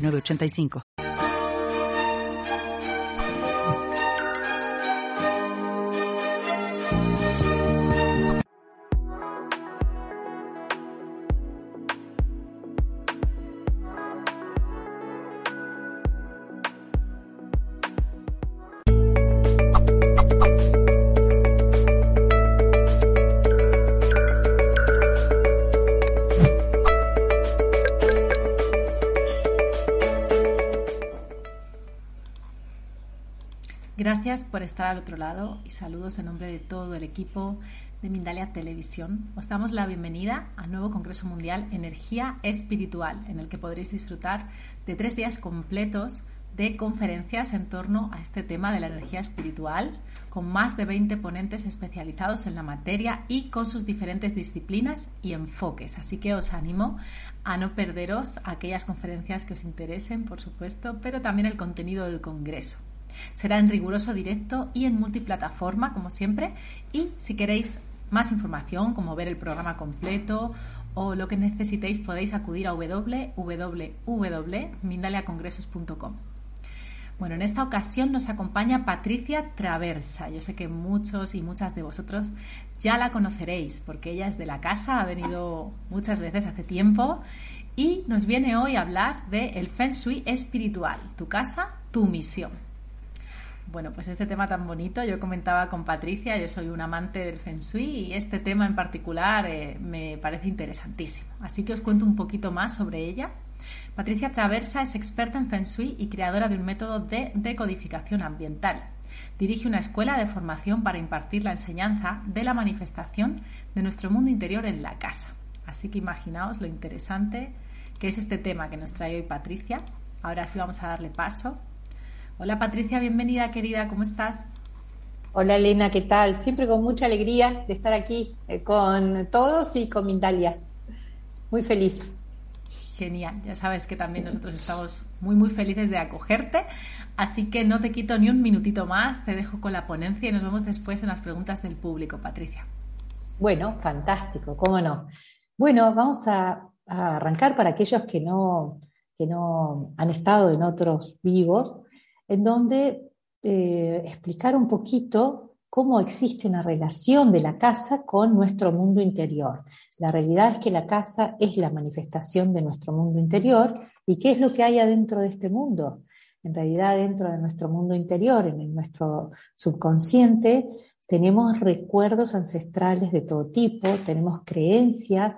985. Por estar al otro lado y saludos en nombre de todo el equipo de Mindalia Televisión. Os damos la bienvenida al nuevo Congreso Mundial Energía Espiritual, en el que podréis disfrutar de tres días completos de conferencias en torno a este tema de la energía espiritual, con más de 20 ponentes especializados en la materia y con sus diferentes disciplinas y enfoques. Así que os animo a no perderos aquellas conferencias que os interesen, por supuesto, pero también el contenido del Congreso. Será en riguroso directo y en multiplataforma, como siempre. Y si queréis más información, como ver el programa completo o lo que necesitéis, podéis acudir a www.mindaleacongresos.com. Bueno, en esta ocasión nos acompaña Patricia Traversa. Yo sé que muchos y muchas de vosotros ya la conoceréis porque ella es de la casa, ha venido muchas veces hace tiempo y nos viene hoy a hablar de el Feng Shui espiritual, tu casa, tu misión. Bueno, pues este tema tan bonito, yo comentaba con Patricia, yo soy un amante del Feng Shui y este tema en particular eh, me parece interesantísimo. Así que os cuento un poquito más sobre ella. Patricia Traversa es experta en Feng Shui y creadora de un método de decodificación ambiental. Dirige una escuela de formación para impartir la enseñanza de la manifestación de nuestro mundo interior en la casa. Así que imaginaos lo interesante que es este tema que nos trae hoy Patricia. Ahora sí vamos a darle paso Hola Patricia, bienvenida querida, ¿cómo estás? Hola Elena, ¿qué tal? Siempre con mucha alegría de estar aquí eh, con todos y con Mindalia. Muy feliz. Genial, ya sabes que también nosotros estamos muy muy felices de acogerte, así que no te quito ni un minutito más, te dejo con la ponencia y nos vemos después en las preguntas del público, Patricia. Bueno, fantástico, cómo no. Bueno, vamos a, a arrancar para aquellos que no, que no han estado en otros vivos en donde eh, explicar un poquito cómo existe una relación de la casa con nuestro mundo interior. La realidad es que la casa es la manifestación de nuestro mundo interior y qué es lo que hay adentro de este mundo. En realidad dentro de nuestro mundo interior, en nuestro subconsciente, tenemos recuerdos ancestrales de todo tipo, tenemos creencias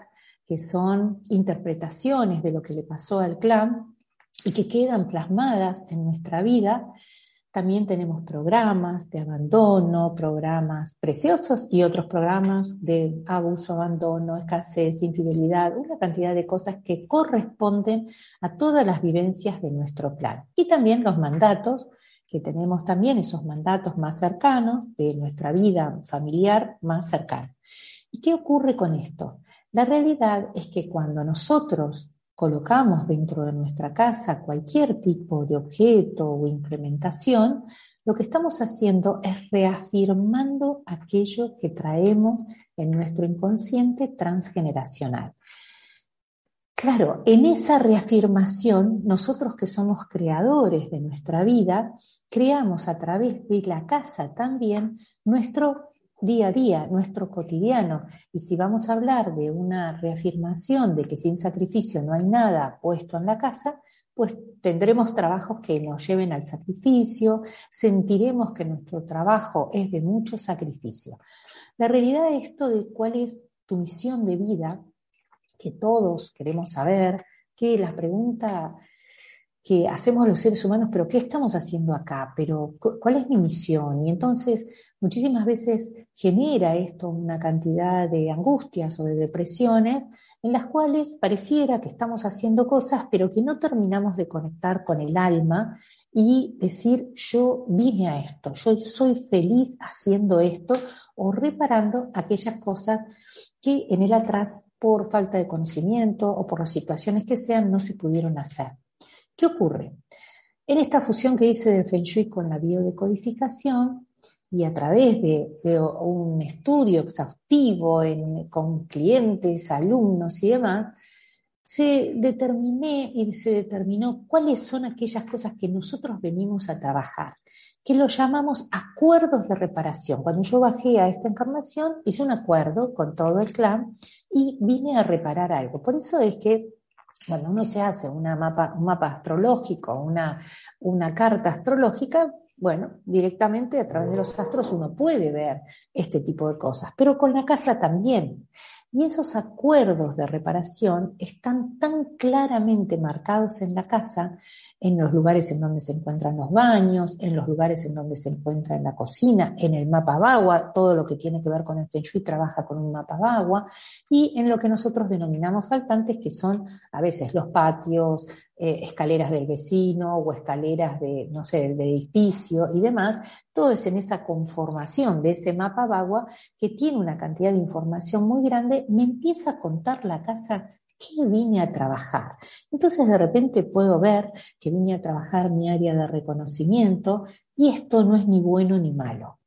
que son interpretaciones de lo que le pasó al clan y que quedan plasmadas en nuestra vida. También tenemos programas de abandono, programas preciosos y otros programas de abuso, abandono, escasez, infidelidad, una cantidad de cosas que corresponden a todas las vivencias de nuestro plan. Y también los mandatos, que tenemos también esos mandatos más cercanos de nuestra vida familiar más cercana. ¿Y qué ocurre con esto? La realidad es que cuando nosotros colocamos dentro de nuestra casa cualquier tipo de objeto o implementación, lo que estamos haciendo es reafirmando aquello que traemos en nuestro inconsciente transgeneracional. Claro, en esa reafirmación, nosotros que somos creadores de nuestra vida, creamos a través de la casa también nuestro día a día, nuestro cotidiano. Y si vamos a hablar de una reafirmación de que sin sacrificio no hay nada puesto en la casa, pues tendremos trabajos que nos lleven al sacrificio, sentiremos que nuestro trabajo es de mucho sacrificio. La realidad de esto de cuál es tu misión de vida, que todos queremos saber, que la pregunta que hacemos los seres humanos, pero ¿qué estamos haciendo acá? Pero ¿cuál es mi misión? Y entonces muchísimas veces genera esto una cantidad de angustias o de depresiones en las cuales pareciera que estamos haciendo cosas, pero que no terminamos de conectar con el alma y decir, yo vine a esto, yo soy feliz haciendo esto o reparando aquellas cosas que en el atrás, por falta de conocimiento o por las situaciones que sean, no se pudieron hacer. ¿Qué ocurre? En esta fusión que hice del Feng Shui con la biodecodificación y a través de, un estudio exhaustivo con clientes, alumnos y demás, se determiné y se determinó cuáles son aquellas cosas que nosotros venimos a trabajar, que lo llamamos acuerdos de reparación. Cuando yo bajé a esta encarnación, hice un acuerdo con todo el clan y vine a reparar algo. Por eso es que cuando uno se hace una mapa, un mapa astrológico, una, una carta astrológica, bueno, directamente a través de los astros uno puede ver este tipo de cosas, pero con la casa también. Y esos acuerdos de reparación están tan claramente marcados en la casa, en los lugares en donde se encuentran los baños, en los lugares en donde se encuentra en la cocina, en el mapa Bagua, todo lo que tiene que ver con el Feng Shui trabaja con un mapa Bagua, y en lo que nosotros denominamos faltantes, que son a veces los patios, eh, escaleras del vecino o escaleras de, no sé, del edificio y demás, todo es en esa conformación de ese mapa Bagua que tiene una cantidad de información muy grande, me empieza a contar la casa que vine a trabajar. Entonces de repente puedo ver que vine a trabajar mi área de reconocimiento y esto no es ni bueno ni malo.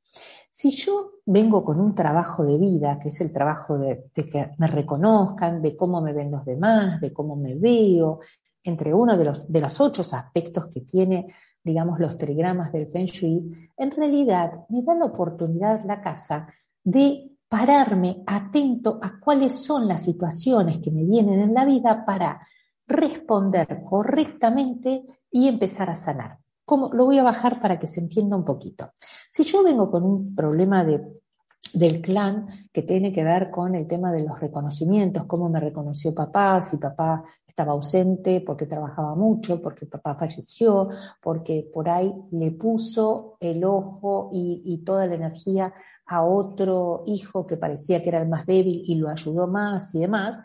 Si yo vengo con un trabajo de vida, que es el trabajo de, de, que me reconozcan, de cómo me ven los demás, de cómo me veo, entre uno de los, de los ocho aspectos que tiene, digamos, los trigramas del Feng Shui, en realidad me da la oportunidad la casa de pararme atento a cuáles son las situaciones que me vienen en la vida para responder correctamente y empezar a sanar. ¿Cómo? Lo voy a bajar para que se entienda un poquito. Si yo vengo con un problema de del clan que tiene que ver con el tema de los reconocimientos, cómo me reconoció papá, si papá estaba ausente porque trabajaba mucho, porque papá falleció, porque por ahí le puso el ojo y, toda la energía a otro hijo que parecía que era el más débil y lo ayudó más y demás.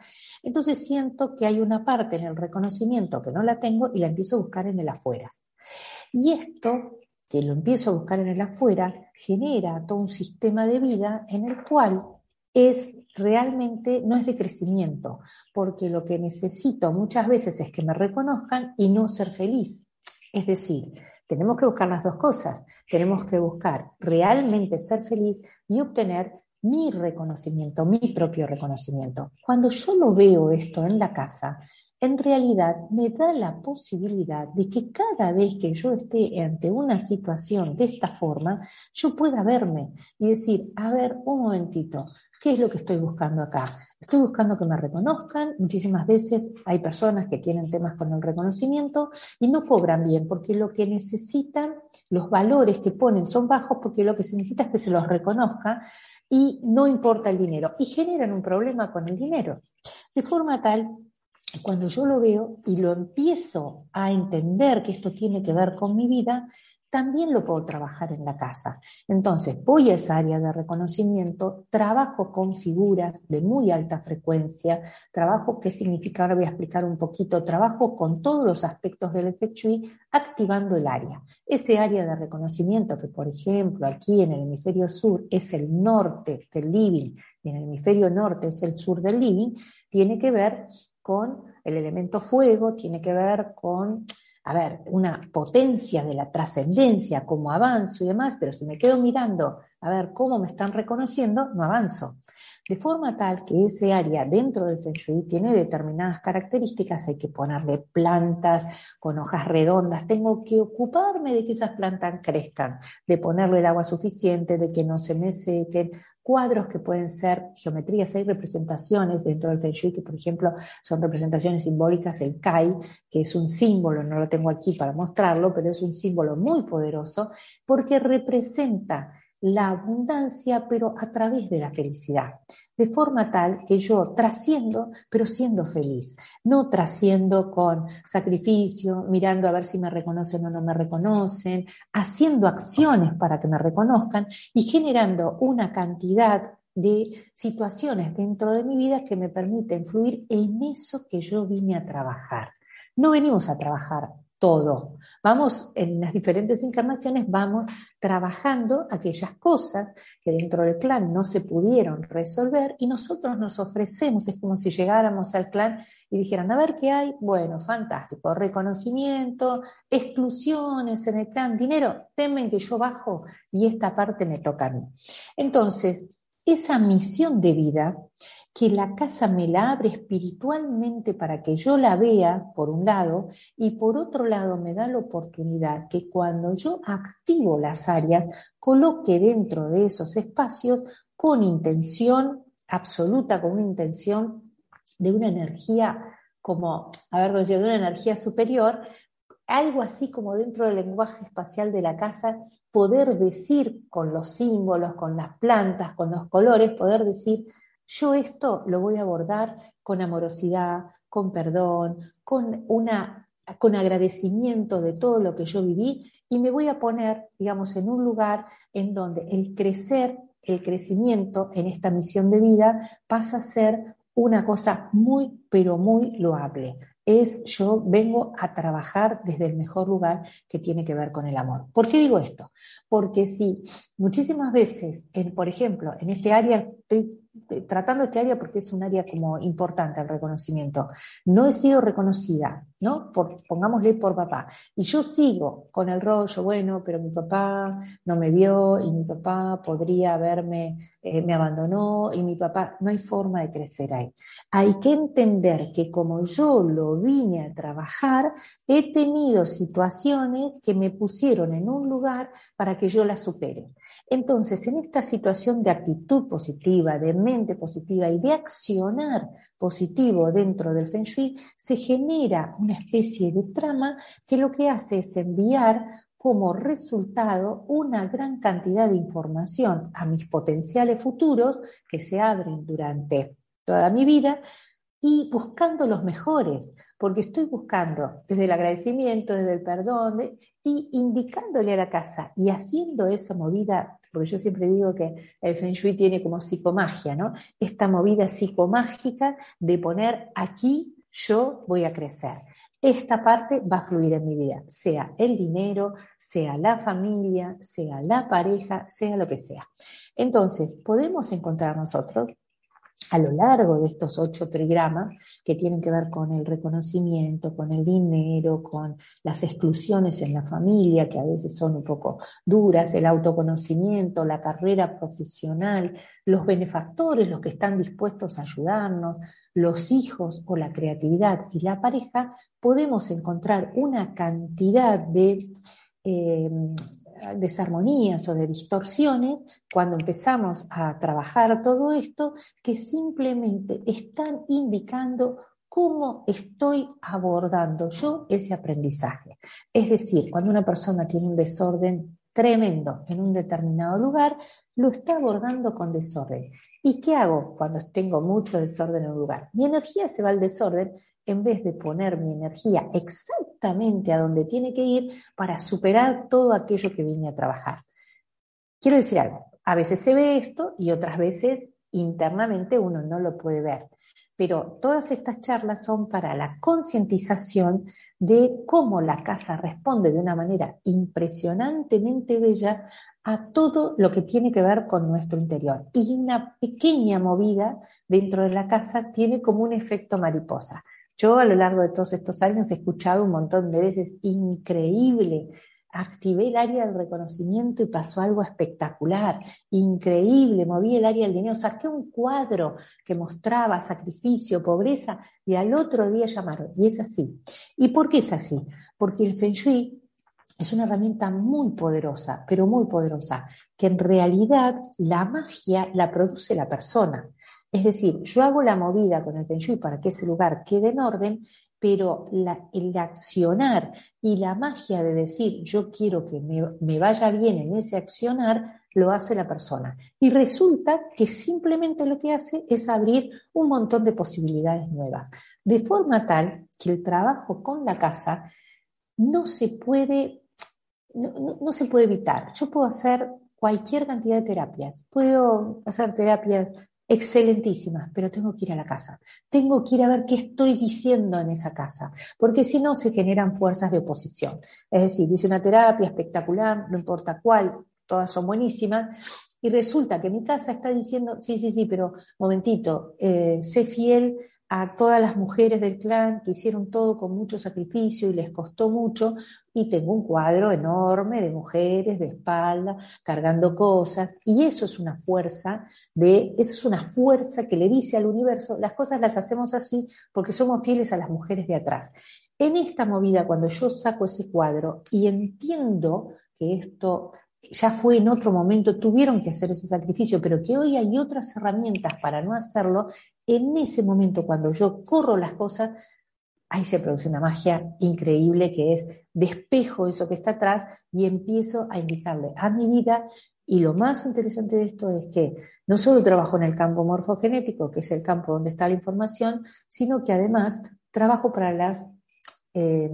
Entonces siento que hay una parte en el reconocimiento que no la tengo y la empiezo a buscar en el afuera. Y esto que lo empiezo a buscar en el afuera, genera todo un sistema de vida en el cual es realmente, no es de crecimiento, porque lo que necesito muchas veces es que me reconozcan y no ser feliz. Es decir, tenemos que buscar las dos cosas. Tenemos que buscar realmente ser feliz y obtener mi reconocimiento, mi propio reconocimiento. Cuando yo lo veo esto en la casa, en realidad me da la posibilidad de que cada vez que yo esté ante una situación de esta forma, yo pueda verme y decir, a ver, un momentito, ¿qué es lo que estoy buscando acá? Estoy buscando que me reconozcan. Muchísimas veces hay personas que tienen temas con el reconocimiento y no cobran bien porque lo que necesitan, los valores que ponen son bajos porque lo que se necesita es que se los reconozca y no importa el dinero. Y generan un problema con el dinero. De forma tal cuando yo lo veo y lo empiezo a entender que esto tiene que ver con mi vida, también lo puedo trabajar en la casa. Entonces, voy a esa área de reconocimiento, trabajo con figuras de muy alta frecuencia, trabajo, ¿qué significa? Ahora voy a explicar un poquito, trabajo con todos los aspectos del efecto activando el área. Ese área de reconocimiento que, por ejemplo, aquí en el hemisferio sur es el norte del living y en el hemisferio norte es el sur del living, tiene que ver con el elemento fuego, tiene que ver con, a ver, una potencia de la trascendencia, cómo avanzo y demás, pero si me quedo mirando a ver cómo me están reconociendo, no avanzo. De forma tal que ese área dentro del Feng Shui tiene determinadas características, hay que ponerle plantas con hojas redondas, tengo que ocuparme de que esas plantas crezcan, de ponerle el agua suficiente, de que no se me sequen, cuadros que pueden ser geometrías, hay representaciones dentro del Feng Shui que, por ejemplo, son representaciones simbólicas, el Kai, que es un símbolo, no lo tengo aquí para mostrarlo, pero es un símbolo muy poderoso porque representa la abundancia, pero a través de la felicidad de forma tal que yo trasciendo, pero siendo feliz, no trasciendo con sacrificio, mirando a ver si me reconocen o no me reconocen, haciendo acciones para que me reconozcan y generando una cantidad de situaciones dentro de mi vida que me permiten fluir en eso que yo vine a trabajar. No venimos a trabajar todo. Vamos, en las diferentes encarnaciones, vamos trabajando aquellas cosas que dentro del clan no se pudieron resolver y nosotros nos ofrecemos, es como si llegáramos al clan y dijeran, a ver qué hay, bueno, fantástico, reconocimiento, exclusiones en el clan, dinero, temen que yo bajo y esta parte me toca a mí. Entonces, esa misión de vida que la casa me la abre espiritualmente para que yo la vea, por un lado, y por otro lado me da la oportunidad que cuando yo activo las áreas, coloque dentro de esos espacios con intención absoluta, con una intención de una energía como, a ver, de una energía superior, algo así como dentro del lenguaje espacial de la casa, poder decir con los símbolos, con las plantas, con los colores, poder decir, yo esto lo voy a abordar con amorosidad, con perdón, con, una, con agradecimiento de todo lo que yo viví y me voy a poner, digamos, en un lugar en donde el crecer, el crecimiento en esta misión de vida pasa a ser una cosa muy, pero muy loable. Es yo vengo a trabajar desde el mejor lugar que tiene que ver con el amor. ¿Por qué digo esto? Porque si muchísimas veces, en, por ejemplo, en este área tratando este área porque es un área como importante el reconocimiento. No he sido reconocida, ¿no? Pongámosle por papá. Y yo sigo con el rollo, bueno, pero mi papá no me vio y mi papá podría haberme, eh, me abandonó y mi papá, no hay forma de crecer ahí. Hay que entender que como yo lo vine a trabajar, he tenido situaciones que me pusieron en un lugar para que yo la supere. Entonces, en esta situación de actitud positiva, de mente positiva y de accionar positivo dentro del Feng Shui, se genera una especie de trama que lo que hace es enviar como resultado una gran cantidad de información a mis potenciales futuros que se abren durante toda mi vida y buscando los mejores, porque estoy buscando desde el agradecimiento, desde el perdón, y indicándole a la casa y haciendo esa movida, porque yo siempre digo que el Feng Shui tiene como psicomagia, ¿no? Esta movida psicomágica de poner aquí yo voy a crecer. Esta parte va a fluir en mi vida, sea el dinero, sea la familia, sea la pareja, sea lo que sea. Entonces, podemos encontrar nosotros a lo largo de estos ocho programas que tienen que ver con el reconocimiento, con el dinero, con las exclusiones en la familia, que a veces son un poco duras, el autoconocimiento, la carrera profesional, los benefactores, los que están dispuestos a ayudarnos, los hijos o la creatividad y la pareja, podemos encontrar una cantidad de eh, desarmonías o de distorsiones cuando empezamos a trabajar todo esto que simplemente están indicando cómo estoy abordando yo ese aprendizaje. Es decir, cuando una persona tiene un desorden tremendo en un determinado lugar, lo está abordando con desorden. ¿Y qué hago cuando tengo mucho desorden en un lugar? Mi energía se va al desorden en vez de poner mi energía exactamente a donde tiene que ir para superar todo aquello que vine a trabajar. Quiero decir algo, a veces se ve esto y otras veces internamente uno no lo puede ver. Pero todas estas charlas son para la concientización de cómo la casa responde de una manera impresionantemente bella a todo lo que tiene que ver con nuestro interior. Y una pequeña movida dentro de la casa tiene como un efecto mariposa. Yo a lo largo de todos estos años he escuchado un montón de veces, increíble, activé el área del reconocimiento y pasó algo espectacular, increíble, moví el área del dinero, saqué un cuadro que mostraba sacrificio, pobreza, y al otro día llamaron. Y es así. ¿Y por qué es así? Porque el Feng Shui es una herramienta muy poderosa, pero muy poderosa, que en realidad la magia la produce la persona. Es decir, yo hago la movida con el Feng Shui para que ese lugar quede en orden pero el accionar y la magia de decir yo quiero que me, vaya bien en ese accionar, lo hace la persona. Y resulta que simplemente lo que hace es abrir un montón de posibilidades nuevas, de forma tal que el trabajo con la casa no se puede, no se puede evitar. Yo puedo hacer cualquier cantidad de terapias, puedo hacer terapias excelentísimas, pero tengo que ir a la casa. Tengo que ir a ver qué estoy diciendo en esa casa, porque si no se generan fuerzas de oposición. Es decir, dice una terapia espectacular, no importa cuál, todas son buenísimas, y resulta que mi casa está diciendo, sí, sí, sí, pero momentito, eh, sé fiel a todas las mujeres del clan que hicieron todo con mucho sacrificio y les costó mucho, y tengo un cuadro enorme de mujeres de espalda cargando cosas, y eso es una fuerza de, eso es una fuerza que le dice al universo, las cosas las hacemos así porque somos fieles a las mujeres de atrás. En esta movida, cuando yo saco ese cuadro y entiendo que esto ya fue en otro momento, tuvieron que hacer ese sacrificio, pero que hoy hay otras herramientas para no hacerlo, en ese momento cuando yo corro las cosas, ahí se produce una magia increíble que es despejo eso que está atrás y empiezo a indicarle a mi vida. Y lo más interesante de esto es que no solo trabajo en el campo morfogenético, que es el campo donde está la información, sino que además trabajo para las eh,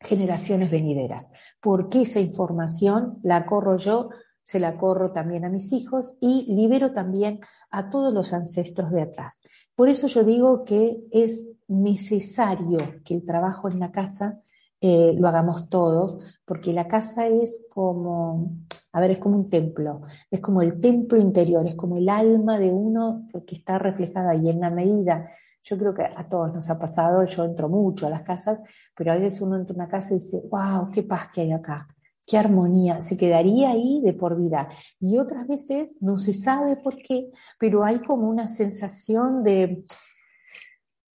generaciones venideras, porque esa información la corro yo, se la corro también a mis hijos y libero también a todos los ancestros de atrás. Por eso yo digo que es necesario que el trabajo en la casa eh, lo hagamos todos, porque la casa es como, a ver, es como un templo, es como el templo interior, es como el alma de uno que está reflejada y en la medida yo creo que a todos nos ha pasado, yo entro mucho a las casas, pero a veces uno entra a una casa y dice, wow, qué paz que hay acá, qué armonía, se quedaría ahí de por vida. Y otras veces no se sabe por qué, pero hay como una sensación de,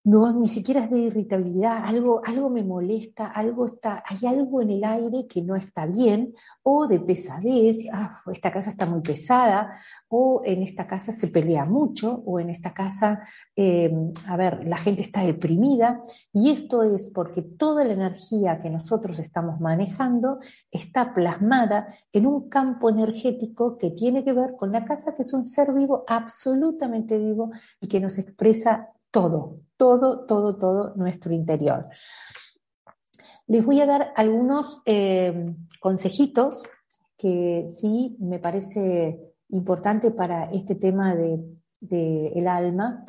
no, ni siquiera es de irritabilidad, algo, algo me molesta, algo está, hay algo en el aire que no está bien, o de pesadez, ah, esta casa está muy pesada, o en esta casa se pelea mucho, o en esta casa, eh, a ver, la gente está deprimida, y esto es porque toda la energía que nosotros estamos manejando está plasmada en un campo energético que tiene que ver con la casa, que es un ser vivo, absolutamente vivo, y que nos expresa todo, todo, todo, todo nuestro interior. Les voy a dar algunos eh, consejitos que sí me parece importante para este tema del de, el alma,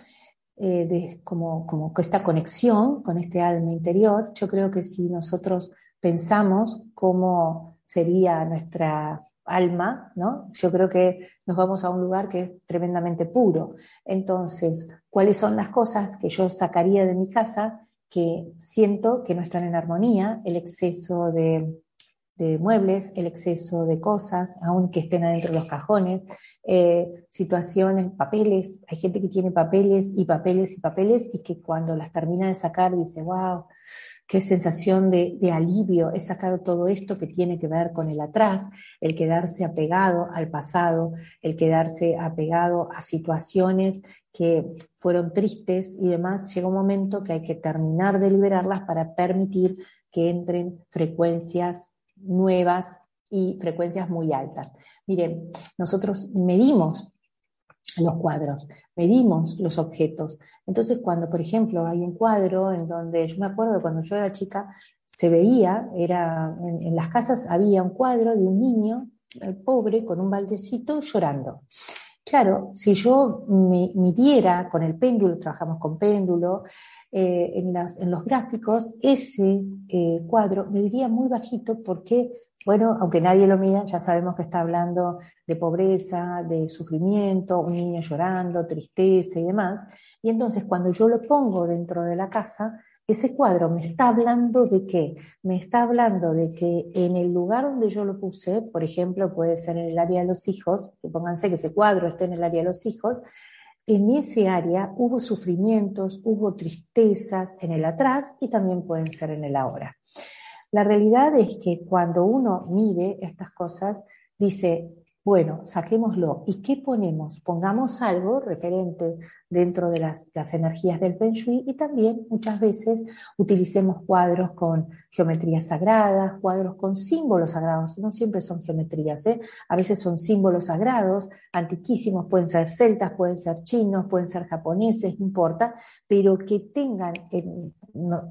eh, de, como, como esta conexión con este alma interior. Yo creo que si nosotros pensamos cómo sería nuestra alma, ¿no? Yo creo que nos vamos a un lugar que es tremendamente puro. Entonces, ¿cuáles son las cosas que yo sacaría de mi casa que siento que no están en armonía? El exceso de, muebles, el exceso de cosas, aunque estén adentro de los cajones, eh, situaciones, papeles. Hay gente que tiene papeles y papeles y papeles y que cuando las termina de sacar dice, wow, qué sensación de, alivio, he sacado todo esto que tiene que ver con el atrás, el quedarse apegado al pasado, el quedarse apegado a situaciones que fueron tristes y demás, llega un momento que hay que terminar de liberarlas para permitir que entren frecuencias nuevas y frecuencias muy altas. Miren, nosotros medimos los cuadros, medimos los objetos. Entonces, cuando, por ejemplo, hay un cuadro en donde, yo me acuerdo cuando yo era chica, se veía, era, en, las casas había un cuadro de un niño eh, pobre con un baldecito llorando. Claro, si yo midiera con el péndulo, trabajamos con péndulo, eh, en, los gráficos, ese eh, cuadro me diría muy bajito porque, bueno, aunque nadie lo mida, ya sabemos que está hablando de pobreza, de sufrimiento, un niño llorando, tristeza y demás. Y entonces cuando yo lo pongo dentro de la casa, ese cuadro me está hablando de qué? Me está hablando de que en el lugar donde yo lo puse, por ejemplo, puede ser en el área de los hijos, pónganse que ese cuadro esté en el área de los hijos, en ese área hubo sufrimientos, hubo tristezas en el atrás y también pueden ser en el ahora. La realidad es que cuando uno mide estas cosas, dice, Bueno, saquémoslo. ¿Y qué ponemos? Pongamos algo referente dentro de las, energías del Feng Shui y también muchas veces utilicemos cuadros con geometrías sagradas, cuadros con símbolos sagrados. No siempre son geometrías, ¿eh? a veces son símbolos sagrados, antiquísimos, pueden ser celtas, pueden ser chinos, pueden ser japoneses, no importa, pero que tengan,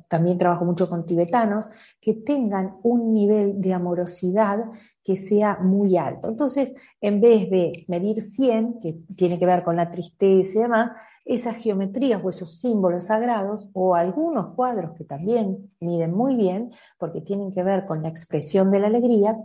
también trabajo mucho con tibetanos, que tengan un nivel de amorosidad que sea muy alto. Entonces, en vez de medir 100, que tiene que ver con la tristeza y demás, esas geometrías o esos símbolos sagrados o algunos cuadros que también miden muy bien, porque tienen que ver con la expresión de la alegría,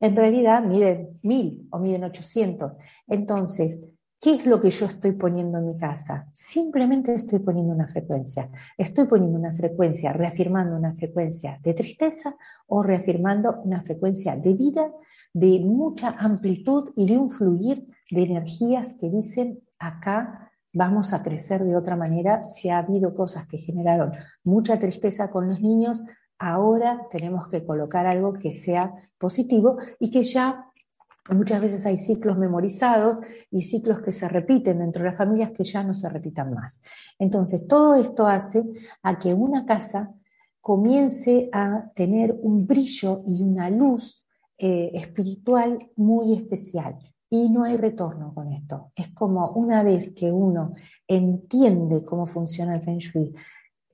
en realidad miden 1000 o miden 800. Entonces, ¿Qué es lo que yo estoy poniendo en mi casa? Simplemente estoy poniendo una frecuencia. Estoy poniendo una frecuencia, reafirmando una frecuencia de tristeza o reafirmando una frecuencia de vida, de mucha amplitud y de un fluir de energías que dicen acá vamos a crecer de otra manera. Si ha habido cosas que generaron mucha tristeza con los niños, ahora tenemos que colocar algo que sea positivo y que ya Muchas veces hay ciclos memorizados y ciclos que se repiten dentro de las familias que ya no se repitan más. Entonces, todo esto hace a que una casa comience a tener un brillo y una luz eh, espiritual muy especial. Y no hay retorno con esto. Es como una vez que uno entiende cómo funciona el Feng Shui,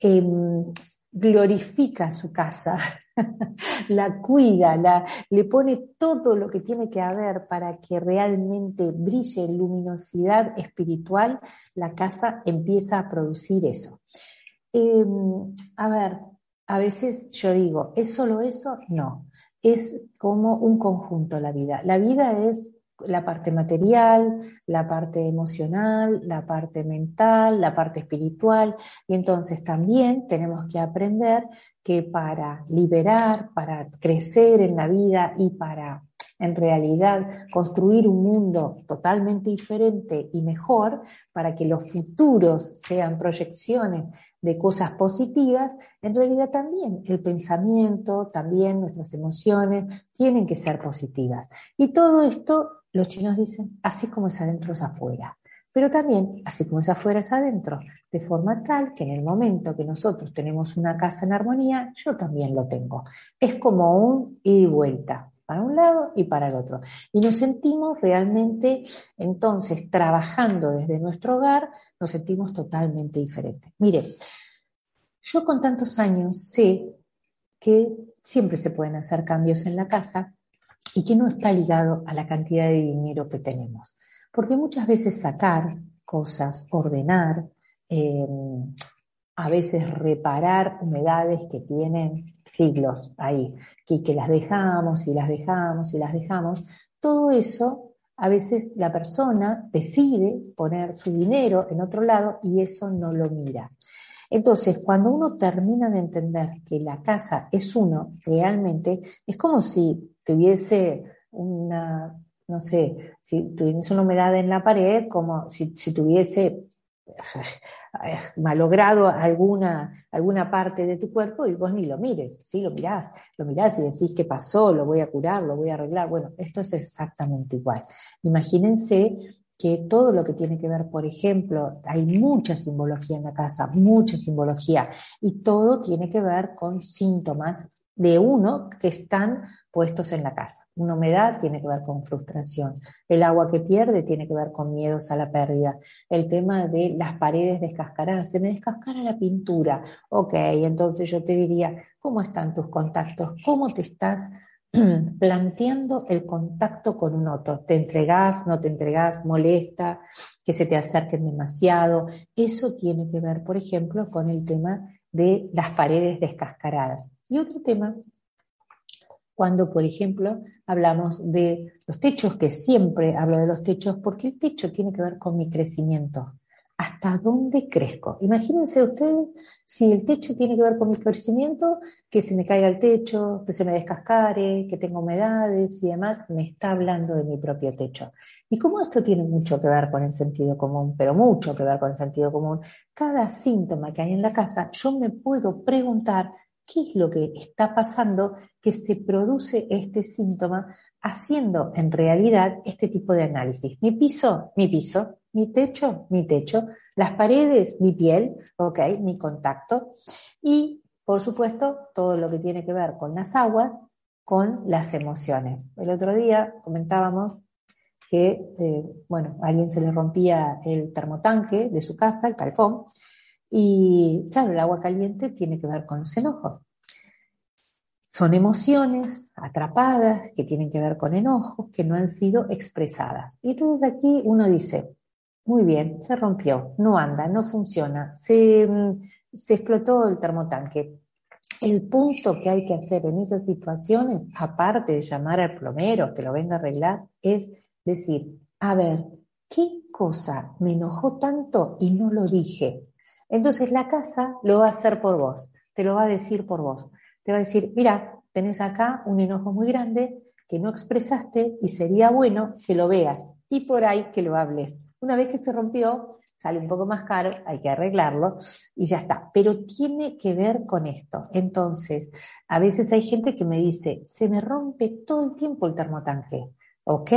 em, glorifica su casa, la cuida, la, le pone todo lo que tiene que haber para que realmente brille luminosidad espiritual, la casa empieza a producir eso. Em, a ver, a veces yo digo, ¿es solo eso? No, es como un conjunto la vida. La vida es la parte material, la parte emocional, la parte mental, la parte espiritual. Y entonces también tenemos que aprender que para liberar, para crecer en la vida y para en realidad construir un mundo totalmente diferente y mejor, para que los futuros sean proyecciones de cosas positivas, en realidad también el pensamiento, también nuestras emociones tienen que ser positivas. Y todo esto los chinos dicen, así como es adentro es afuera. Pero también, así como es afuera es adentro, de forma tal que en el momento que nosotros tenemos una casa en armonía, yo también lo tengo. Es como un ida y vuelta, para un lado y para el otro. Y nos sentimos realmente, entonces, trabajando desde nuestro hogar, nos sentimos totalmente diferentes. Mire, yo con tantos años sé que siempre se pueden hacer cambios en la casa, y que no está ligado a la cantidad de dinero que tenemos. Porque muchas veces sacar cosas, ordenar, em, a veces reparar humedades que tienen siglos ahí, que, que las dejamos y las dejamos y las dejamos, todo eso a veces la persona decide poner su dinero en otro lado y eso no lo mira. Entonces, cuando uno termina de entender que la casa es uno realmente, es como si tuviese una, no sé, si tuviese una humedad en la pared, como si, tuviese eh, malogrado alguna, alguna parte de tu cuerpo y vos ni lo mires, sí, lo mirás, lo mirás y decís qué pasó, lo voy a curar, lo voy a arreglar. Bueno, esto es exactamente igual. Imagínense que todo lo que tiene que ver, por ejemplo, hay mucha simbología en la casa, mucha simbología, y todo tiene que ver con síntomas de uno que están puestos en la casa. Una humedad tiene que ver con frustración. El agua que pierde tiene que ver con miedos a la pérdida. El tema de las paredes descascaradas. Se me descascara la pintura. Ok, entonces yo te diría, ¿cómo están tus contactos? ¿Cómo te estás planteando el contacto con un otro. ¿Te entregás, no te entregás, molesta, que se te acerquen demasiado? Eso tiene que ver, por ejemplo, con el tema de las paredes descascaradas. Y otro tema, cuando, por ejemplo, hablamos de los techos, que siempre hablo de los techos, porque el techo tiene que ver con mi crecimiento hasta dónde crezco. Imagínense ustedes si el techo tiene que ver con mi crecimiento, que se me caiga el techo, que se me descascare, que tenga humedades y demás, me está hablando de mi propio techo. Y como esto tiene mucho que ver con el sentido común, pero mucho que ver con el sentido común, cada síntoma que hay en la casa, yo me puedo preguntar qué es lo que está pasando que se produce este síntoma haciendo en realidad este tipo de análisis. Mi piso, mi piso, mi techo, mi techo, las paredes, mi piel, ok, mi contacto y por supuesto todo lo que tiene que ver con las aguas, con las emociones. El otro día comentábamos que, eh, bueno, a alguien se le rompía el termotanque de su casa, el calefón, y claro, el agua caliente tiene que ver con los enojos. Son emociones atrapadas que tienen que ver con enojos que no han sido expresadas. Y entonces aquí uno dice, muy bien, se rompió, no anda, no funciona, se, mm, se explotó el termotanque. El punto que hay que hacer en esas situaciones, aparte de llamar al plomero que lo venga a arreglar, es decir, a ver, ¿qué cosa me enojó tanto y no lo dije? Entonces la casa lo va a hacer por vos, te lo va a decir por vos. Te va a decir, mira, tenés acá un enojo muy grande que no expresaste y sería bueno que lo veas y por ahí que lo hables. Una vez que se rompió, sale un poco más caro, hay que arreglarlo y ya está. Pero tiene que ver con esto. Entonces, a veces hay gente que me dice, se me rompe todo el tiempo el termotanque. Ok,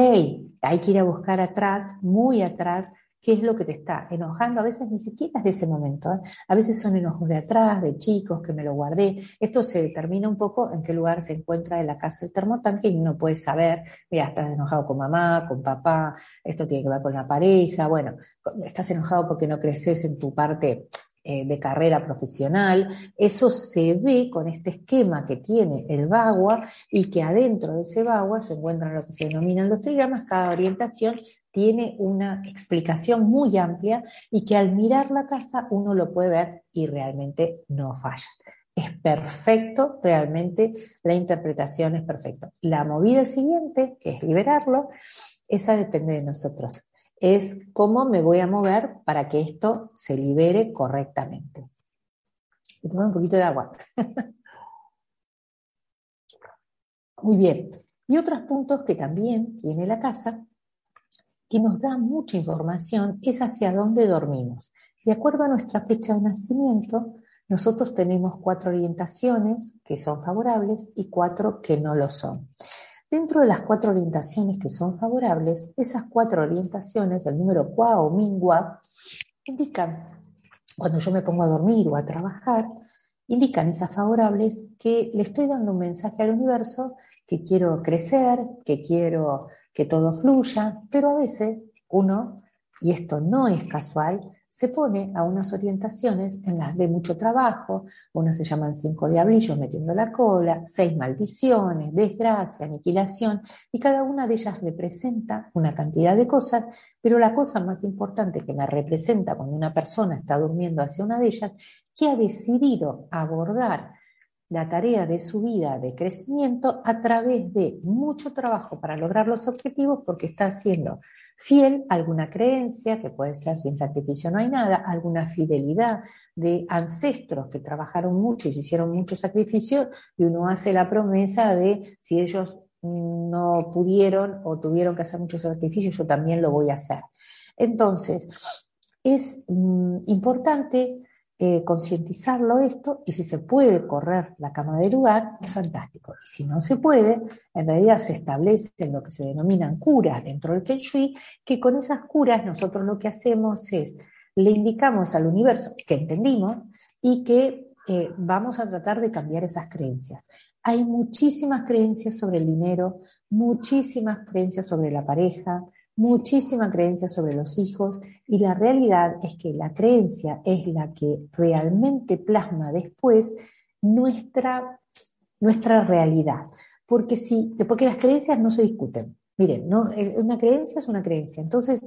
hay que ir a buscar atrás, muy atrás, qué es lo que te está enojando. A veces ni siquiera es de ese momento. ¿eh? A veces son enojos de atrás, de chicos, que me lo guardé. Esto se determina un poco en qué lugar se encuentra en la casa el termotanque y uno puede saber, mira, estás enojado con mamá, con papá, esto tiene que ver con la pareja, bueno, estás enojado porque no creces en tu parte eh, de carrera profesional, eso se ve con este esquema que tiene el bagua y que adentro de ese bagua se encuentran lo que se denominan los trigramas, cada orientación tiene una explicación muy amplia y que al mirar la casa uno lo puede ver y realmente no falla. Es perfecto, realmente la interpretación es perfecta. La movida siguiente, que es liberarlo, esa depende de nosotros. Es cómo me voy a mover para que esto se libere correctamente. A tomar un poquito de agua. Muy bien. Y otros puntos que también tiene la casa que nos da mucha información es hacia dónde dormimos. De acuerdo a nuestra fecha de nacimiento, nosotros tenemos cuatro orientaciones que son favorables y cuatro que no lo son. Dentro de las cuatro orientaciones que son favorables, esas cuatro orientaciones, el número Qua o Mingua, indican, cuando yo me pongo a dormir o a trabajar, indican esas favorables que le estoy dando un mensaje al universo que quiero crecer, que quiero que todo fluya, pero a veces uno, y esto no es casual, se pone a unas orientaciones en las de mucho trabajo, unas se llaman cinco diablillos metiendo la cola, seis maldiciones, desgracia, aniquilación, y cada una de ellas representa una cantidad de cosas, pero la cosa más importante que me representa cuando una persona está durmiendo hacia una de ellas, que ha decidido abordar la tarea de su vida de crecimiento a través de mucho trabajo para lograr los objetivos porque está siendo fiel a alguna creencia, que puede ser sin sacrificio no hay nada, alguna fidelidad de ancestros que trabajaron mucho y se hicieron mucho sacrificio y uno hace la promesa de si ellos no pudieron o tuvieron que hacer mucho sacrificio, yo también lo voy a hacer. Entonces, es mm, importante eh, concientizarlo esto y si se puede correr la cama del lugar, es fantástico. Y si no se puede, en realidad se establecen lo que se denominan curas dentro del Feng Shui, que con esas curas nosotros lo que hacemos es, le indicamos al universo que entendimos y que eh, vamos a tratar de cambiar esas creencias. Hay muchísimas creencias sobre el dinero, muchísimas creencias sobre la pareja, muchísima creencia sobre los hijos y la realidad es que la creencia es la que realmente plasma después nuestra, nuestra realidad. Porque, si, porque las creencias no se discuten. Miren, no, eh, una creencia es una creencia. Entonces,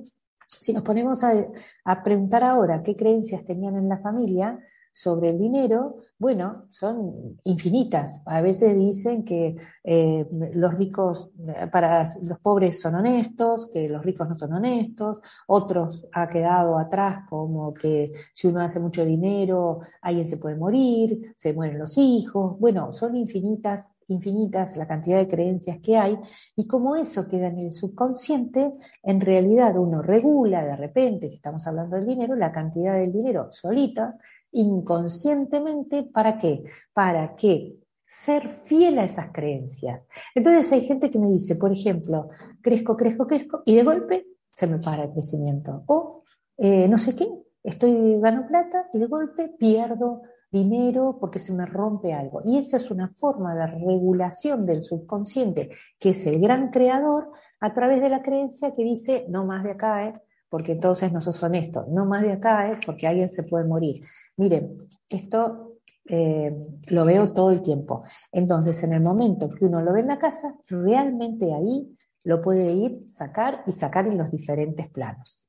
si nos ponemos a, a preguntar ahora qué creencias tenían en la familia, sobre el dinero, bueno, son infinitas. A veces dicen que eh, los ricos, para los pobres son honestos, que los ricos no son honestos, otros ha quedado atrás como que si uno hace mucho dinero, alguien se puede morir, se mueren los hijos. Bueno, son infinitas, infinitas la cantidad de creencias que hay y como eso queda en el subconsciente, en realidad uno regula de repente, si estamos hablando del dinero, la cantidad del dinero solita inconscientemente, ¿para qué? Para que ser fiel a esas creencias. Entonces hay gente que me dice, por ejemplo, crezco, crezco, crezco, y de golpe se me para el crecimiento. O eh, no sé qué, estoy gano plata y de golpe pierdo dinero porque se me rompe algo. Y esa es una forma de regulación del subconsciente, que es el gran creador, a través de la creencia que dice, no más de acá, ¿eh? Porque entonces no sos honesto, no más de acá, ¿eh? porque alguien se puede morir. Miren, esto eh, lo veo todo el tiempo. Entonces, en el momento que uno lo ve en la casa, realmente ahí lo puede ir, sacar y sacar en los diferentes planos.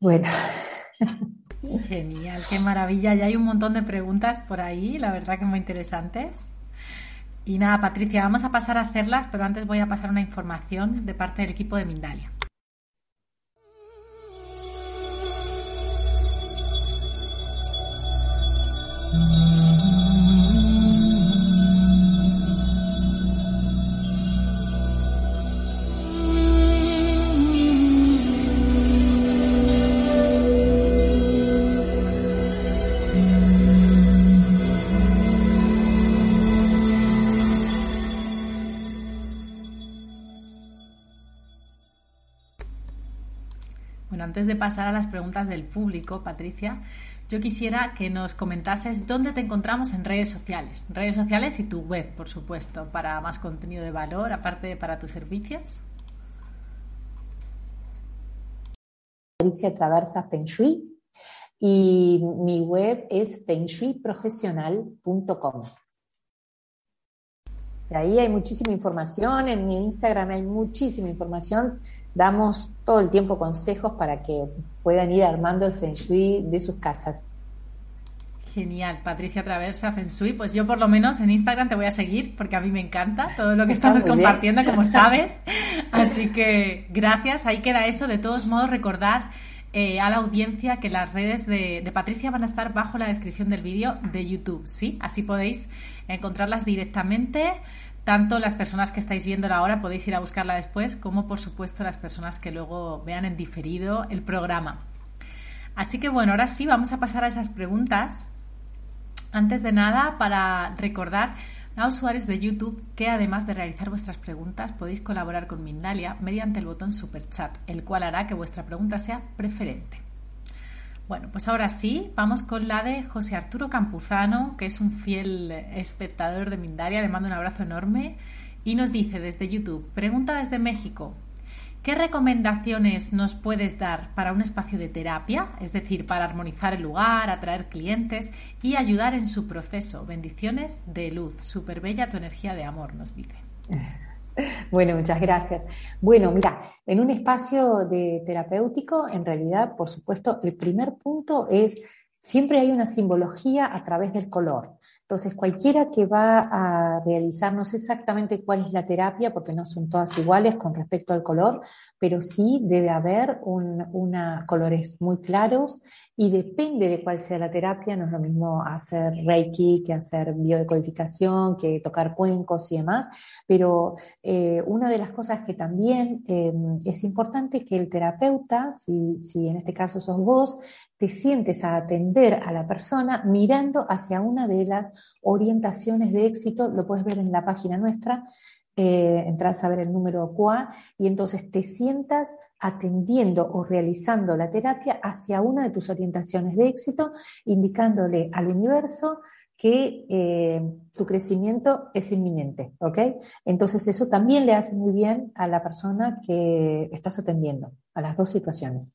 Bueno. Genial, qué maravilla. Ya hay un montón de preguntas por ahí, la verdad que muy interesantes. Y nada, Patricia, vamos a pasar a hacerlas, pero antes voy a pasar una información de parte del equipo de Mindalia. Bueno, antes de pasar a las preguntas del público, Patricia, yo quisiera que nos comentases dónde te encontramos en redes sociales. Redes sociales y tu web, por supuesto, para más contenido de valor, aparte de para tus servicios. Patricia Traversa Feng y mi web es fengshuiprofesional.com. Ahí hay muchísima información, en mi Instagram hay muchísima información damos todo el tiempo consejos para que puedan ir armando el Feng Shui de sus casas. Genial, Patricia Traversa Feng Shui. Pues yo por lo menos en Instagram te voy a seguir porque a mí me encanta todo lo que estamos compartiendo, como sabes. Así que gracias. Ahí queda eso. De todos modos, recordar eh, a la audiencia que las redes de, de, Patricia van a estar bajo la descripción del vídeo de YouTube, ¿sí? Así podéis encontrarlas directamente tanto las personas que estáis viendo ahora podéis ir a buscarla después, como por supuesto las personas que luego vean en diferido el programa. Así que bueno, ahora sí, vamos a pasar a esas preguntas. Antes de nada, para recordar a usuarios de YouTube que además de realizar vuestras preguntas podéis colaborar con Mindalia mediante el botón Super Chat, el cual hará que vuestra pregunta sea preferente. Bueno, pues ahora sí, vamos con la de José Arturo Campuzano, que es un fiel espectador de Mindaria, le mando un abrazo enorme y nos dice desde YouTube, pregunta desde México, ¿qué recomendaciones nos puedes dar para un espacio de terapia, es decir, para armonizar el lugar, atraer clientes y ayudar en su proceso? Bendiciones de luz, súper bella tu energía de amor, nos dice. Bueno, muchas gracias. Bueno, mira, en un espacio de terapéutico, en realidad, por supuesto, el primer punto es siempre hay una simbología a través del color. Entonces, cualquiera que va a realizar, no sé exactamente cuál es la terapia, porque no son todas iguales con respecto al color, pero sí debe haber una, colores muy claros y depende de cuál sea la terapia, no es lo mismo hacer Reiki que hacer biodecodificación, que tocar cuencos y demás, pero eh, una de las cosas que también eh, es importante es que el terapeuta, si, si en este caso sos vos, te sientes a atender a la persona mirando hacia una de las orientaciones de éxito, lo puedes ver en la página nuestra, eh, entras a ver el número QA y entonces te sientas atendiendo o realizando la terapia hacia una de tus orientaciones de éxito, indicándole al universo que eh, tu crecimiento es inminente, ¿ok? Entonces eso también le hace muy bien a la persona que estás atendiendo, a las dos situaciones.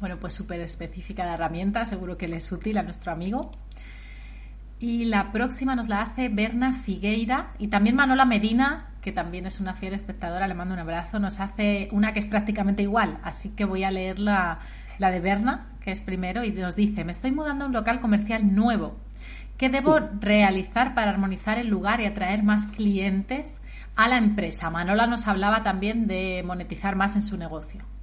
Bueno, pues súper específica la herramienta, seguro que le es útil a nuestro amigo. Y la próxima nos la hace Berna Figueira y también Manola Medina, que también es una fiel espectadora, le mando un abrazo, nos hace una que es prácticamente igual, así que voy a leer la, la de Berna, que es primero, y nos dice, me estoy mudando a un local comercial nuevo. ¿Qué debo realizar para armonizar el lugar y atraer más clientes a la empresa? Manola nos hablaba también de monetizar más en su negocio.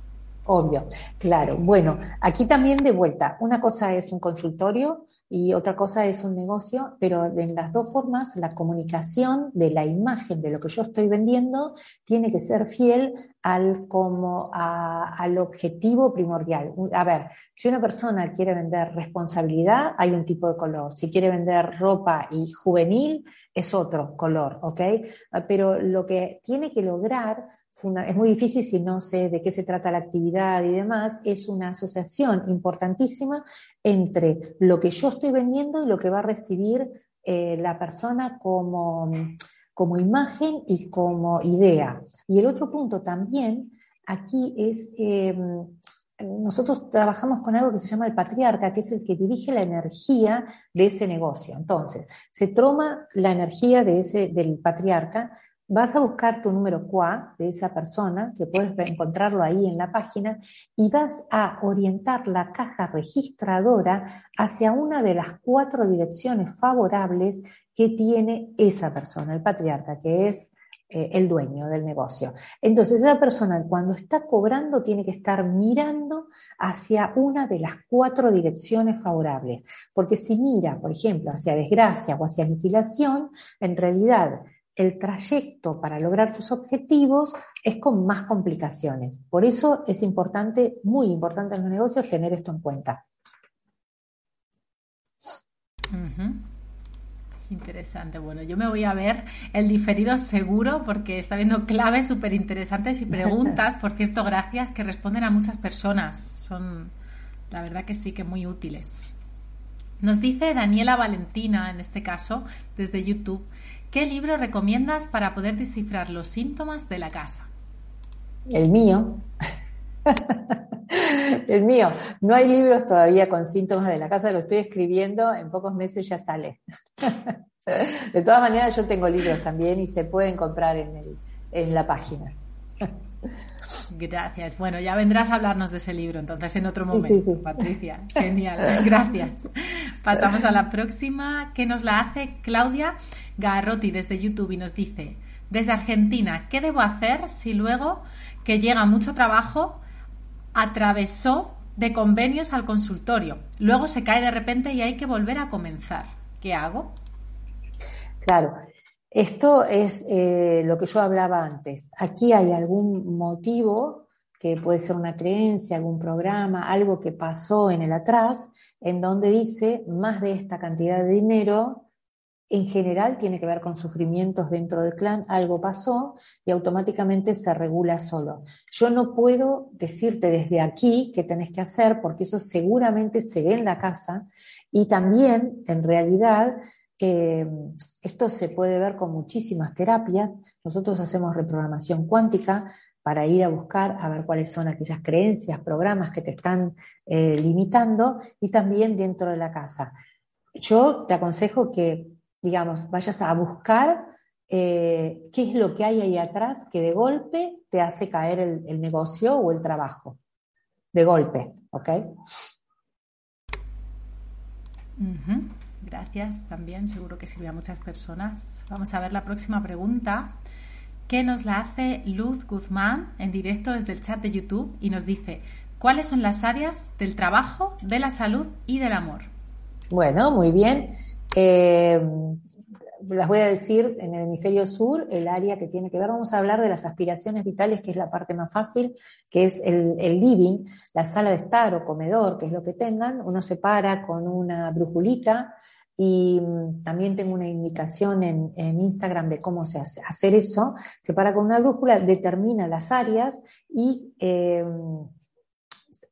Obvio, claro. Bueno, aquí también de vuelta, una cosa es un consultorio y otra cosa es un negocio, pero en las dos formas la comunicación de la imagen de lo que yo estoy vendiendo tiene que ser fiel al, como al objetivo primordial. A ver, si una persona quiere vender responsabilidad, hay un tipo de color. Si quiere vender ropa y juvenil, es otro color, ¿ok? Pero lo que tiene que lograr es muy difícil si no sé de qué se trata la actividad y demás, es una asociación importantísima entre lo que yo estoy vendiendo y lo que va a recibir eh, la persona como, como imagen y como idea. Y el otro punto también aquí es, em, nosotros trabajamos con algo que se llama el patriarca, que es el que dirige la energía de ese negocio. Entonces, se toma la energía de ese, del patriarca, vas a buscar tu número QA de esa persona, que puedes encontrarlo ahí en la página, y vas a orientar la caja registradora hacia una de las cuatro direcciones favorables que tiene esa persona, el patriarca, que es eh, el dueño del negocio. Entonces, esa persona cuando está cobrando tiene que estar mirando hacia una de las cuatro direcciones favorables, porque si mira, por ejemplo, hacia desgracia o hacia aniquilación, en realidad el trayecto para lograr tus objetivos es con más complicaciones. Por eso es importante, muy importante en los negocios, tener esto en cuenta. Interesante. Bueno, yo me voy a ver el diferido seguro porque está viendo claves súper interesantes y preguntas, por cierto, gracias, que responden a muchas personas. Son, la verdad que sí, que muy útiles. Nos dice Daniela Valentina, en este caso, desde YouTube, ¿Qué libro recomiendas para poder descifrar los síntomas de la casa? El mío. El mío. No hay libros todavía con síntomas de la casa, lo estoy escribiendo, en pocos meses ya sale. De todas maneras, yo tengo libros también y se pueden comprar en, en la página. Gracias. Bueno, ya vendrás a hablarnos de ese libro entonces en otro momento, Patricia. Genial. Gracias. Pasamos a la próxima que nos la hace Claudia Garrotti desde YouTube y nos dice, desde Argentina, ¿qué debo hacer si luego que llega mucho trabajo atravesó de convenios al consultorio? Luego se cae de repente y hay que volver a comenzar. ¿Qué hago? Claro, esto es eh, lo que yo hablaba antes. Aquí hay algún motivo que puede ser una creencia, algún programa, algo que pasó en el atrás, en donde dice más de esta cantidad de dinero, en general tiene que ver con sufrimientos dentro del clan, algo pasó y automáticamente se regula solo. Yo no puedo decirte desde aquí qué tenés que hacer porque eso seguramente se ve en la casa y también en realidad eh, esto se puede ver con muchísimas terapias. Nosotros hacemos reprogramación cuántica para ir a buscar a ver cuáles son aquellas creencias, programas que te están eh, limitando y también dentro de la casa. Yo te aconsejo que, digamos, vayas a buscar eh, qué es lo que hay ahí atrás que de golpe te hace caer el, negocio o el trabajo. De golpe, ¿ok? Gracias también, seguro que sirve a muchas personas. Vamos a ver la próxima pregunta nos la hace Luz Guzmán en directo desde el chat de YouTube y nos dice, ¿cuáles son las áreas del trabajo, de la salud y del amor? Bueno, muy bien. Eh, las voy a decir en el hemisferio sur, el área que tiene que ver, vamos a hablar de las aspiraciones vitales, que es la parte más fácil, que es el, living, la sala de estar o comedor, que es lo que tengan. Uno se para con una brujulita y mm, también tengo una indicación en, Instagram de cómo se hace, hacer eso. Se para con una brújula, determina las áreas y em,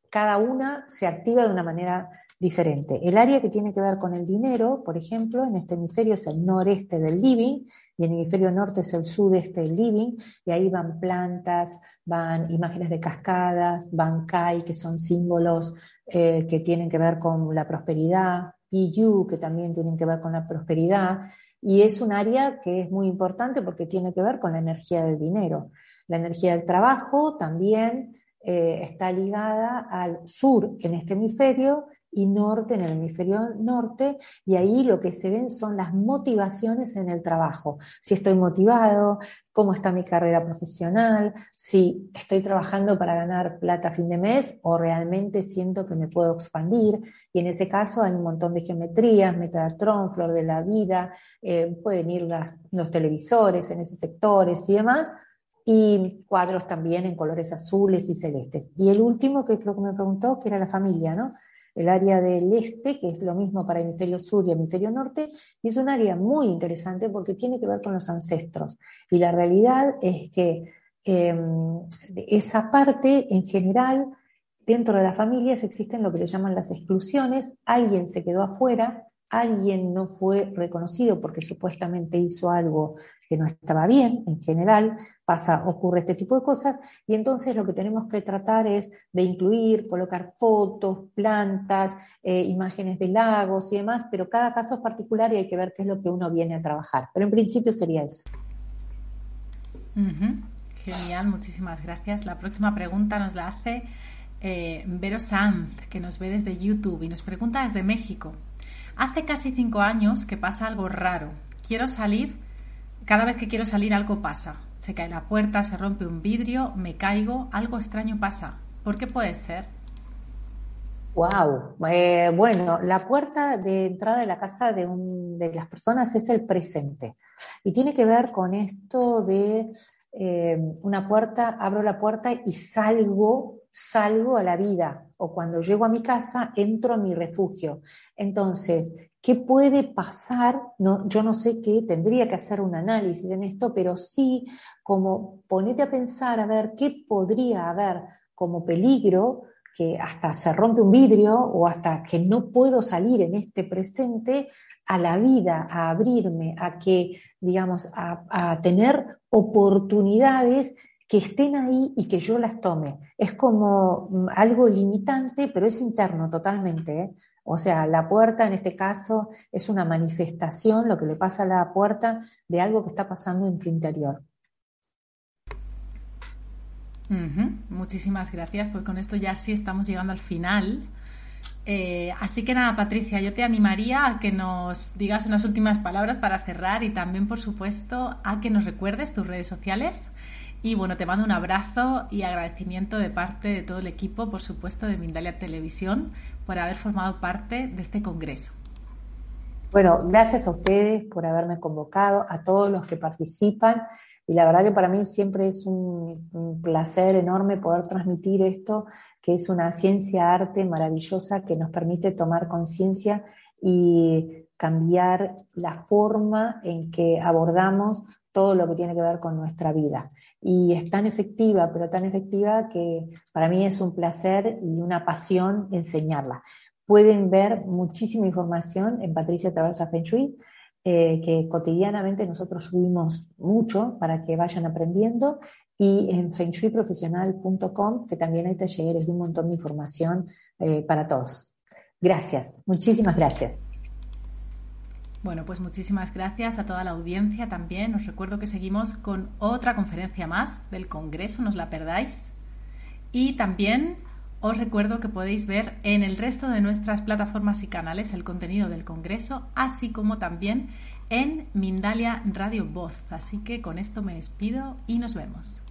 cada una se activa de una manera diferente. El área que tiene que ver con el dinero, por ejemplo, en este hemisferio es el noreste del living y en el hemisferio norte es el sudeste del living y ahí van plantas, van imágenes de cascadas, van kai, que son símbolos eh, que tienen que ver con la prosperidad, you que también tienen que ver con la prosperidad, y es un área que es muy importante porque tiene que ver con la energía del dinero. La energía del trabajo también eh, está ligada al sur en este hemisferio y norte en el hemisferio norte, y ahí lo que se ven son las motivaciones en el trabajo. Si estoy motivado, cómo está mi carrera profesional, si estoy trabajando para ganar plata a fin de mes o realmente siento que me puedo expandir. Y en ese caso hay un montón de geometrías, Metatron, Flor de la Vida, eh, pueden ir los televisores en esos sectores y demás, y cuadros también en colores azules y celestes. Y el último, que creo que me preguntó, que era la familia, ¿no? El área del este, que es lo mismo para hemisferio sur y hemisferio norte, y es un área muy interesante porque tiene que ver con los ancestros. Y la realidad es que em, esa parte, en general, dentro de las familias existen lo que le llaman las exclusiones, alguien se quedó afuera, alguien no fue reconocido porque supuestamente hizo algo que no estaba bien, en general, pasa, ocurre este tipo de cosas, y entonces lo que tenemos que tratar es de incluir, colocar fotos, plantas, eh, imágenes de lagos y demás, pero cada caso es particular y hay que ver qué es lo que uno viene a trabajar. Pero en principio sería eso. Genial, muchísimas gracias. La próxima pregunta nos la hace eh, Vero Sanz, que nos ve desde YouTube y nos pregunta desde México. Hace casi cinco años que pasa algo raro. Quiero salir cada vez que quiero salir algo pasa. Se cae la puerta, se rompe un vidrio, me caigo, algo extraño pasa. ¿Por qué puede ser? Wow. Eh, bueno, la puerta de entrada de la casa de, de, las personas es el presente. Y tiene que ver con esto de eh, una puerta, abro la puerta y salgo, salgo a la vida. O cuando llego a mi casa, entro a mi refugio. Entonces, ¿Qué puede pasar? No, yo no sé qué, tendría que hacer un análisis en esto, pero sí como ponete a pensar a ver qué podría haber como peligro, que hasta se rompe un vidrio o hasta que no puedo salir en este presente a la vida, a abrirme, a que, digamos, a, a tener oportunidades que estén ahí y que yo las tome. Es como mm, algo limitante, pero es interno totalmente. ¿eh? O sea, la puerta en este caso es una manifestación, lo que le pasa a la puerta, de algo que está pasando en tu interior. Muchísimas gracias, pues con esto ya sí estamos llegando al final. Eh, así que nada, Patricia, yo te animaría a que nos digas unas últimas palabras para cerrar y también, por supuesto, a que nos recuerdes tus redes sociales y bueno, te mando un abrazo y agradecimiento de parte de todo el equipo, por supuesto, de Mindalia Televisión, por haber formado parte de este congreso. Bueno, gracias a ustedes por haberme convocado, a todos los que participan. Y la verdad que para mí siempre es un, un placer enorme poder transmitir esto, que es una ciencia arte maravillosa que nos permite tomar conciencia y cambiar la forma en que abordamos todo lo que tiene que ver con nuestra vida. Y es tan efectiva, pero tan efectiva que para mí es un placer y una pasión enseñarla. Pueden ver muchísima información en Patricia Traversa Feng Shui, eh, que cotidianamente nosotros subimos mucho para que vayan aprendiendo, y en fengshuiprofesional.com, que también hay talleres y un montón de información eh, para todos. Gracias, muchísimas gracias. Bueno, pues muchísimas gracias a toda la audiencia también. Os recuerdo que seguimos con otra conferencia más del Congreso, no os la perdáis. Y también os recuerdo que podéis ver en el resto de nuestras plataformas y canales el contenido del Congreso, así como también en Mindalia Radio Voz. Así que con esto me despido y nos vemos.